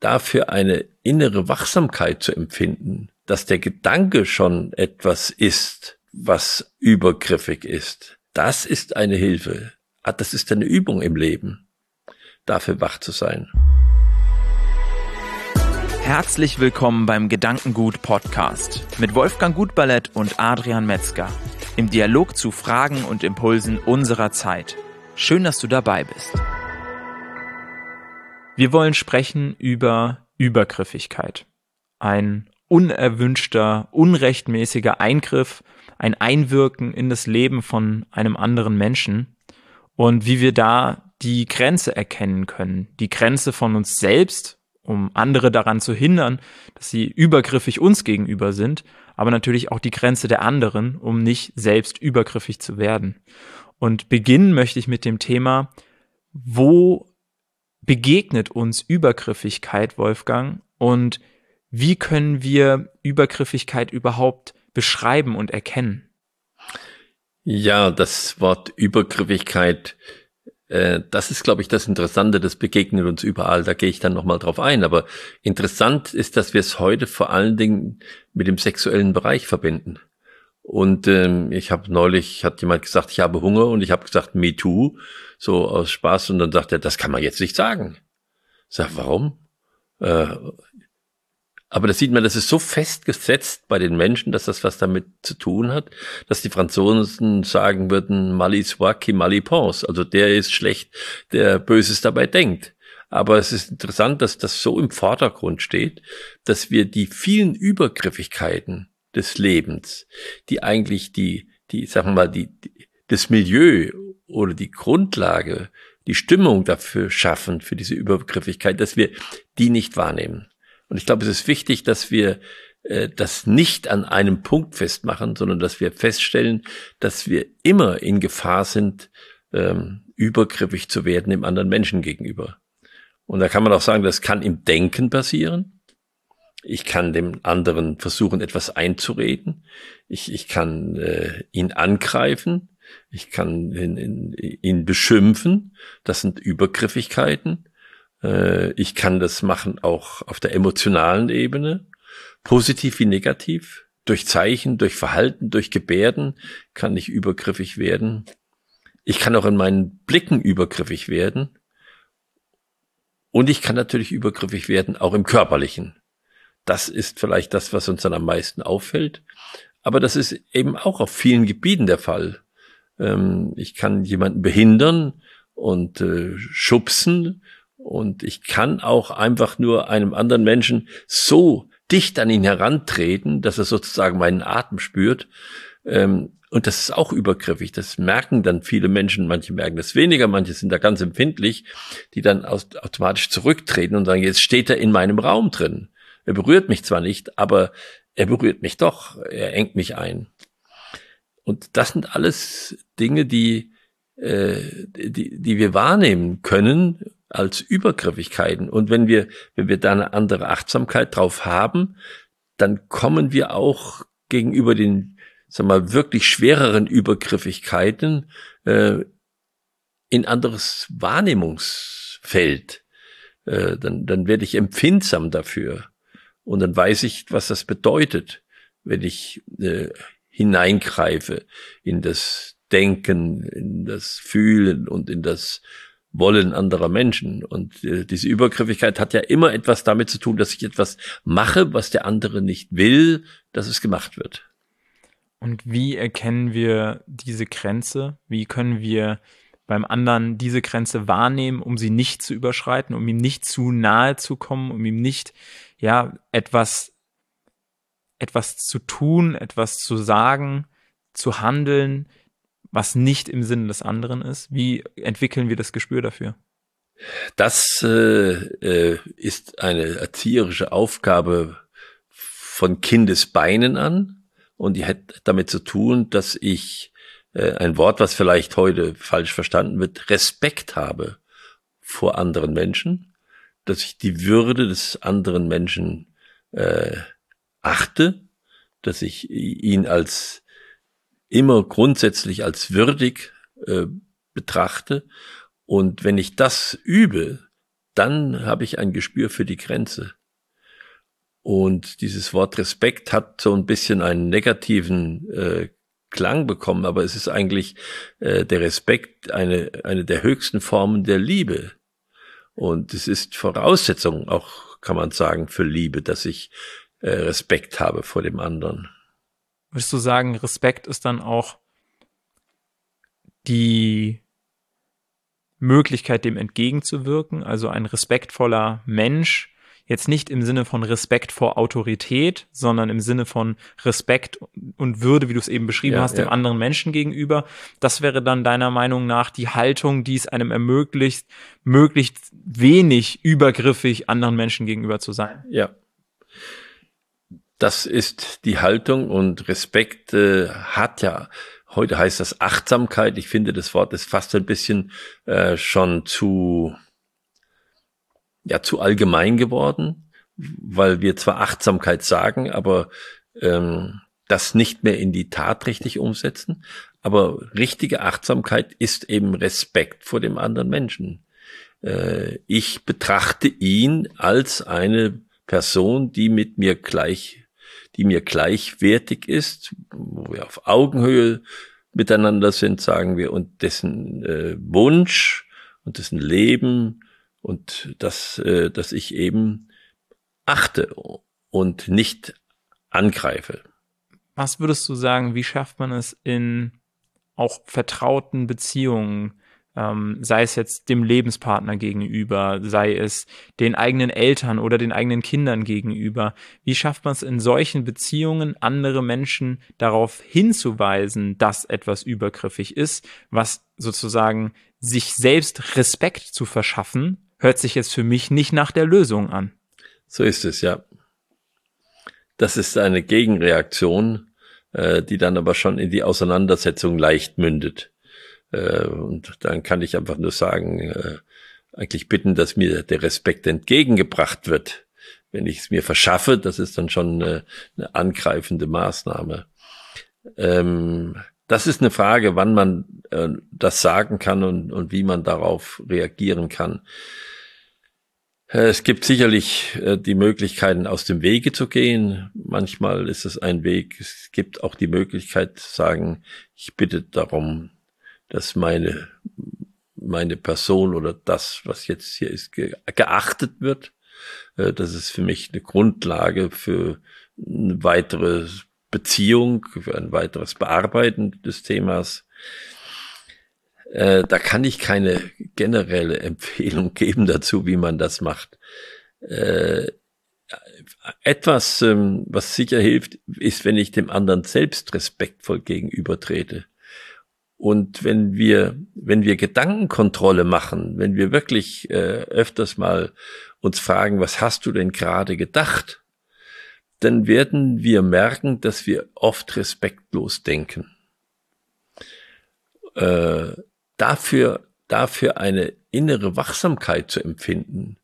dafür eine innere Wachsamkeit zu empfinden, dass der Gedanke schon etwas ist, was übergriffig ist, das ist eine Hilfe. Ah, das ist eine Übung im Leben, dafür wach zu sein. Herzlich willkommen beim Gedankengut Podcast mit Wolfgang Gutballett und Adrian Metzger im Dialog zu Fragen und Impulsen unserer Zeit. Schön, dass du dabei bist. Wir wollen sprechen über Übergriffigkeit. Ein unerwünschter, unrechtmäßiger Eingriff, ein Einwirken in das Leben von einem anderen Menschen und wie wir da die Grenze erkennen können. Die Grenze von uns selbst, um andere daran zu hindern, dass sie übergriffig uns gegenüber sind, aber natürlich auch die Grenze der anderen, um nicht selbst übergriffig zu werden. Und beginnen möchte ich mit dem Thema, wo begegnet uns Übergriffigkeit, Wolfgang, und wie können wir Übergriffigkeit überhaupt beschreiben und erkennen? Ja, das Wort Übergriffigkeit, äh, das ist, glaube ich, das Interessante, das begegnet uns überall. Da gehe ich dann nochmal drauf ein. Aber interessant ist, dass wir es heute vor allen Dingen mit dem sexuellen Bereich verbinden. Und ähm, ich habe neulich, hat jemand gesagt, ich habe Hunger und ich habe gesagt, me too, so aus Spaß. Und dann sagt er, das kann man jetzt nicht sagen. Ich sag, warum? Äh, aber da sieht man, das ist so festgesetzt bei den Menschen, dass das was damit zu tun hat, dass die Franzosen sagen würden, Mali soit qui mali pense. Also der ist schlecht, der Böses dabei denkt. Aber es ist interessant, dass das so im Vordergrund steht, dass wir die vielen Übergriffigkeiten des Lebens, die eigentlich die, die, sagen wir mal, die, die das Milieu oder die Grundlage, die Stimmung dafür schaffen, für diese Übergriffigkeit, dass wir die nicht wahrnehmen. Und ich glaube, es ist wichtig, dass wir äh, das nicht an einem Punkt festmachen, sondern dass wir feststellen, dass wir immer in Gefahr sind, ähm, übergriffig zu werden im anderen Menschen gegenüber. Und da kann man auch sagen, das kann im Denken passieren. Ich kann dem anderen versuchen, etwas einzureden. Ich, ich kann äh, ihn angreifen. Ich kann ihn, ihn, ihn beschimpfen. Das sind Übergriffigkeiten. Äh, ich kann das machen auch auf der emotionalen Ebene, positiv wie negativ. Durch Zeichen, durch Verhalten, durch Gebärden kann ich übergriffig werden. Ich kann auch in meinen Blicken übergriffig werden. Und ich kann natürlich übergriffig werden, auch im körperlichen. Das ist vielleicht das, was uns dann am meisten auffällt. Aber das ist eben auch auf vielen Gebieten der Fall. Ähm, ich kann jemanden behindern und äh, schubsen und ich kann auch einfach nur einem anderen Menschen so dicht an ihn herantreten, dass er sozusagen meinen Atem spürt. Ähm, und das ist auch übergriffig. Das merken dann viele Menschen. Manche merken das weniger, manche sind da ganz empfindlich, die dann automatisch zurücktreten und sagen, jetzt steht er in meinem Raum drin. Er berührt mich zwar nicht, aber er berührt mich doch. Er engt mich ein. Und das sind alles Dinge, die, äh, die, die wir wahrnehmen können als Übergriffigkeiten. Und wenn wir, wenn wir da eine andere Achtsamkeit drauf haben, dann kommen wir auch gegenüber den, sag mal, wirklich schwereren Übergriffigkeiten äh, in anderes Wahrnehmungsfeld. Äh, dann, dann werde ich empfindsam dafür. Und dann weiß ich, was das bedeutet, wenn ich äh, hineingreife in das Denken, in das Fühlen und in das wollen anderer Menschen. Und äh, diese Übergriffigkeit hat ja immer etwas damit zu tun, dass ich etwas mache, was der andere nicht will, dass es gemacht wird. Und wie erkennen wir diese Grenze? Wie können wir beim anderen diese Grenze wahrnehmen, um sie nicht zu überschreiten, um ihm nicht zu nahe zu kommen, um ihm nicht, ja, etwas, etwas zu tun, etwas zu sagen, zu handeln, was nicht im Sinne des anderen ist? Wie entwickeln wir das Gespür dafür? Das äh, äh, ist eine erzieherische Aufgabe von Kindesbeinen an und die hat damit zu tun, dass ich äh, ein Wort, was vielleicht heute falsch verstanden wird, Respekt habe vor anderen Menschen, dass ich die Würde des anderen Menschen äh, achte, dass ich ihn als immer grundsätzlich als würdig äh, betrachte. Und wenn ich das übe, dann habe ich ein Gespür für die Grenze. Und dieses Wort Respekt hat so ein bisschen einen negativen äh, Klang bekommen, aber es ist eigentlich äh, der Respekt eine, eine der höchsten Formen der Liebe. Und es ist Voraussetzung, auch kann man sagen, für Liebe, dass ich äh, Respekt habe vor dem anderen. Würdest du sagen, Respekt ist dann auch die Möglichkeit, dem entgegenzuwirken? Also ein respektvoller Mensch Jetzt nicht im Sinne von Respekt vor Autorität, sondern im Sinne von Respekt und Würde, wie du es eben beschrieben ja, hast, dem anderen Menschen gegenüber. Das wäre dann deiner Meinung nach die Haltung, die es einem ermöglicht, möglichst wenig übergriffig anderen Menschen gegenüber zu sein. Ja. Das ist die Haltung und Respekt äh, hat ja Heute heißt das Achtsamkeit. Ich finde, das Wort ist fast ein bisschen äh, schon zu ja zu allgemein geworden, weil wir zwar Achtsamkeit sagen, aber ähm, das nicht mehr in die Tat richtig umsetzen. Aber richtige Achtsamkeit ist eben Respekt vor dem anderen Menschen. Äh, ich betrachte ihn als eine Person, die mit mir gleich, die mir gleichwertig ist, wo wir auf Augenhöhe miteinander sind, sagen wir, und dessen äh, Wunsch und dessen Leben und dass, äh, dass ich eben achte und nicht angreife. Was würdest du sagen, wie schafft man es in auch vertrauten Beziehungen, ähm, sei es jetzt dem Lebenspartner gegenüber, sei es den eigenen Eltern oder den eigenen Kindern gegenüber. Wie schafft man es in solchen Beziehungen, andere Menschen darauf hinzuweisen, dass etwas übergriffig ist, was sozusagen sich selbst Respekt zu verschaffen, hört sich jetzt für mich nicht nach der Lösung an. So ist es, ja. Das ist eine Gegenreaktion, äh, die dann aber schon in die Auseinandersetzung leicht mündet. Äh, und dann kann ich einfach nur sagen, äh, eigentlich bitten, dass mir der Respekt entgegengebracht wird. Wenn ich es mir verschaffe, das ist dann schon eine, eine angreifende Maßnahme. Ähm, das ist eine Frage, wann man äh, das sagen kann und, und wie man darauf reagieren kann. Äh, es gibt sicherlich äh, die Möglichkeiten, aus dem Wege zu gehen. Manchmal ist es ein Weg. Es gibt auch die Möglichkeit zu sagen, ich bitte darum, dass meine, meine Person oder das, was jetzt hier ist, geachtet wird. Äh, das ist für mich eine Grundlage für eine weitere Beziehung, für ein weiteres Bearbeiten des Themas. Äh, da kann ich keine generelle Empfehlung geben dazu, wie man das macht. Äh, etwas, ähm, was sicher hilft, ist, wenn ich dem anderen selbst respektvoll gegenübertrete. Und wenn wir, wenn wir Gedankenkontrolle machen, wenn wir wirklich äh, öfters mal uns fragen, was hast du denn gerade gedacht, dann werden wir merken, dass wir oft respektlos denken. Äh, dafür, dafür eine innere Wachsamkeit zu empfinden,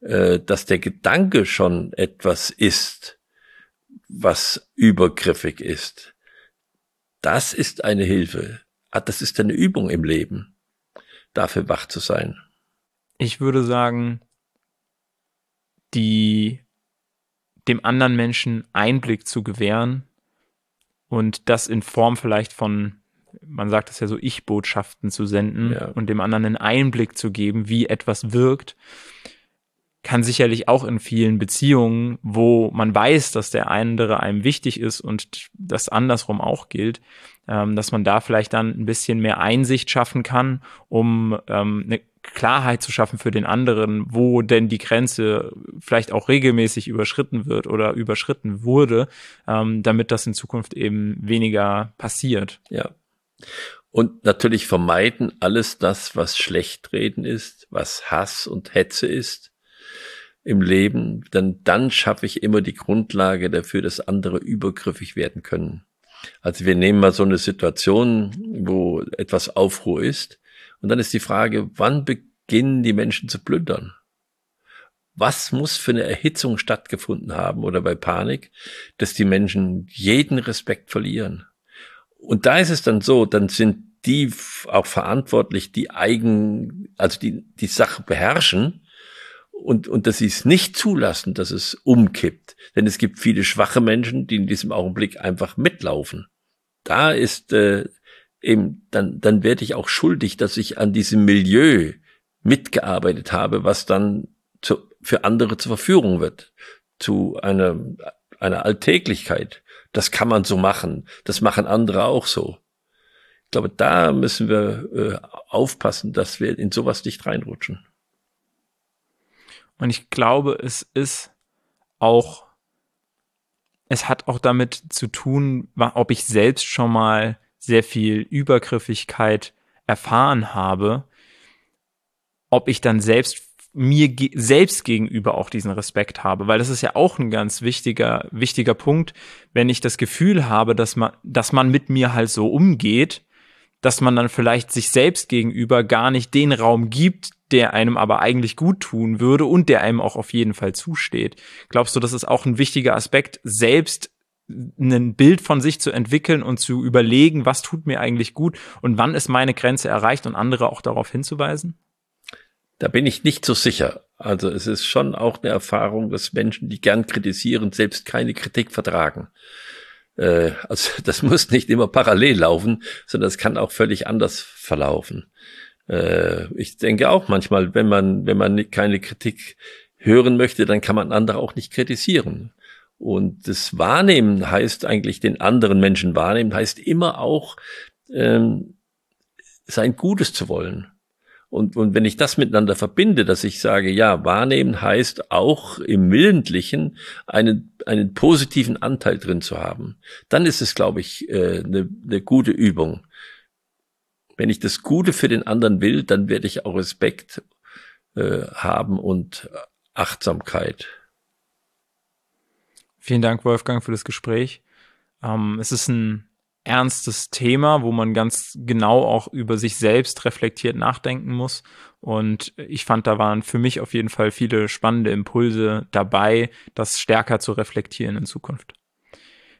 äh, dass der Gedanke schon etwas ist, was übergriffig ist. Das ist eine Hilfe. Ah, das ist eine Übung im Leben, dafür wach zu sein. Ich würde sagen, die dem anderen Menschen Einblick zu gewähren und das in Form vielleicht von man sagt es ja so, Ich-Botschaften zu senden ja. und dem anderen einen Einblick zu geben, wie etwas wirkt, kann sicherlich auch in vielen Beziehungen, wo man weiß, dass der andere einem wichtig ist und das andersrum auch gilt, ähm, dass man da vielleicht dann ein bisschen mehr Einsicht schaffen kann, um ähm, eine Klarheit zu schaffen für den anderen, wo denn die Grenze vielleicht auch regelmäßig überschritten wird oder überschritten wurde, ähm, damit das in Zukunft eben weniger passiert. Ja, und natürlich vermeiden alles das, was Schlechtreden ist, was Hass und Hetze ist im Leben, denn dann schaffe ich immer die Grundlage dafür, dass andere übergriffig werden können. Also wir nehmen mal so eine Situation, wo etwas Aufruhr ist, und dann ist die Frage, wann beginnen die Menschen zu plündern? Was muss für eine Erhitzung stattgefunden haben oder bei Panik, dass die Menschen jeden Respekt verlieren? Und da ist es dann so, dann sind die auch verantwortlich, die eigen, also die die Sache beherrschen und, und dass sie es nicht zulassen, dass es umkippt. Denn es gibt viele schwache Menschen, die in diesem Augenblick einfach mitlaufen. Da ist äh, eben, dann, dann werde ich auch schuldig, dass ich an diesem Milieu mitgearbeitet habe, was dann zu, für andere zur Verführung wird, zu einer, einer Alltäglichkeit. Das kann man so machen, das machen andere auch so. Ich glaube, da müssen wir äh, aufpassen, dass wir in sowas nicht reinrutschen. Und ich glaube, es ist auch, es hat auch damit zu tun, ob ich selbst schon mal sehr viel Übergriffigkeit erfahren habe, ob ich dann selbst mir ge selbst gegenüber auch diesen Respekt habe, weil das ist ja auch ein ganz wichtiger wichtiger Punkt, wenn ich das Gefühl habe, dass man dass man mit mir halt so umgeht, dass man dann vielleicht sich selbst gegenüber gar nicht den Raum gibt, der einem aber eigentlich gut tun würde und der einem auch auf jeden Fall zusteht. Glaubst du, das ist auch ein wichtiger Aspekt, selbst ein Bild von sich zu entwickeln und zu überlegen, was tut mir eigentlich gut und wann ist meine Grenze erreicht und andere auch darauf hinzuweisen? Da bin ich nicht so sicher. Also es ist schon auch eine Erfahrung, dass Menschen, die gern kritisieren, selbst keine Kritik vertragen. Äh, also das muss nicht immer parallel laufen, sondern es kann auch völlig anders verlaufen. Äh, ich denke auch manchmal, wenn man, wenn man keine Kritik hören möchte, dann kann man andere auch nicht kritisieren. Und das Wahrnehmen heißt eigentlich, den anderen Menschen wahrnehmen, heißt immer auch, ähm, sein Gutes zu wollen. Und, und wenn ich das miteinander verbinde, dass ich sage, ja, wahrnehmen heißt auch im Willentlichen einen, einen positiven Anteil drin zu haben, dann ist es, glaube ich, äh, eine, eine gute Übung. Wenn ich das Gute für den anderen will, dann werde ich auch Respekt äh, haben und Achtsamkeit. Vielen Dank, Wolfgang, für das Gespräch. Ähm, es ist ein ernstes Thema, wo man ganz genau auch über sich selbst reflektiert nachdenken muss. Und ich fand, da waren für mich auf jeden Fall viele spannende Impulse dabei, das stärker zu reflektieren in Zukunft.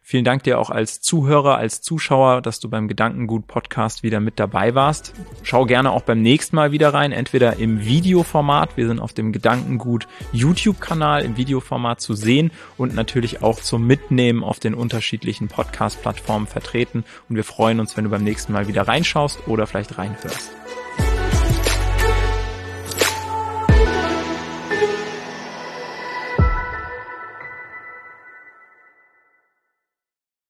Vielen Dank dir auch als Zuhörer, als Zuschauer, dass du beim Gedankengut Podcast wieder mit dabei warst. Schau gerne auch beim nächsten Mal wieder rein, entweder im Videoformat, wir sind auf dem Gedankengut YouTube Kanal im Videoformat zu sehen und natürlich auch zum Mitnehmen auf den unterschiedlichen Podcast Plattformen vertreten und wir freuen uns, wenn du beim nächsten Mal wieder reinschaust oder vielleicht reinhörst.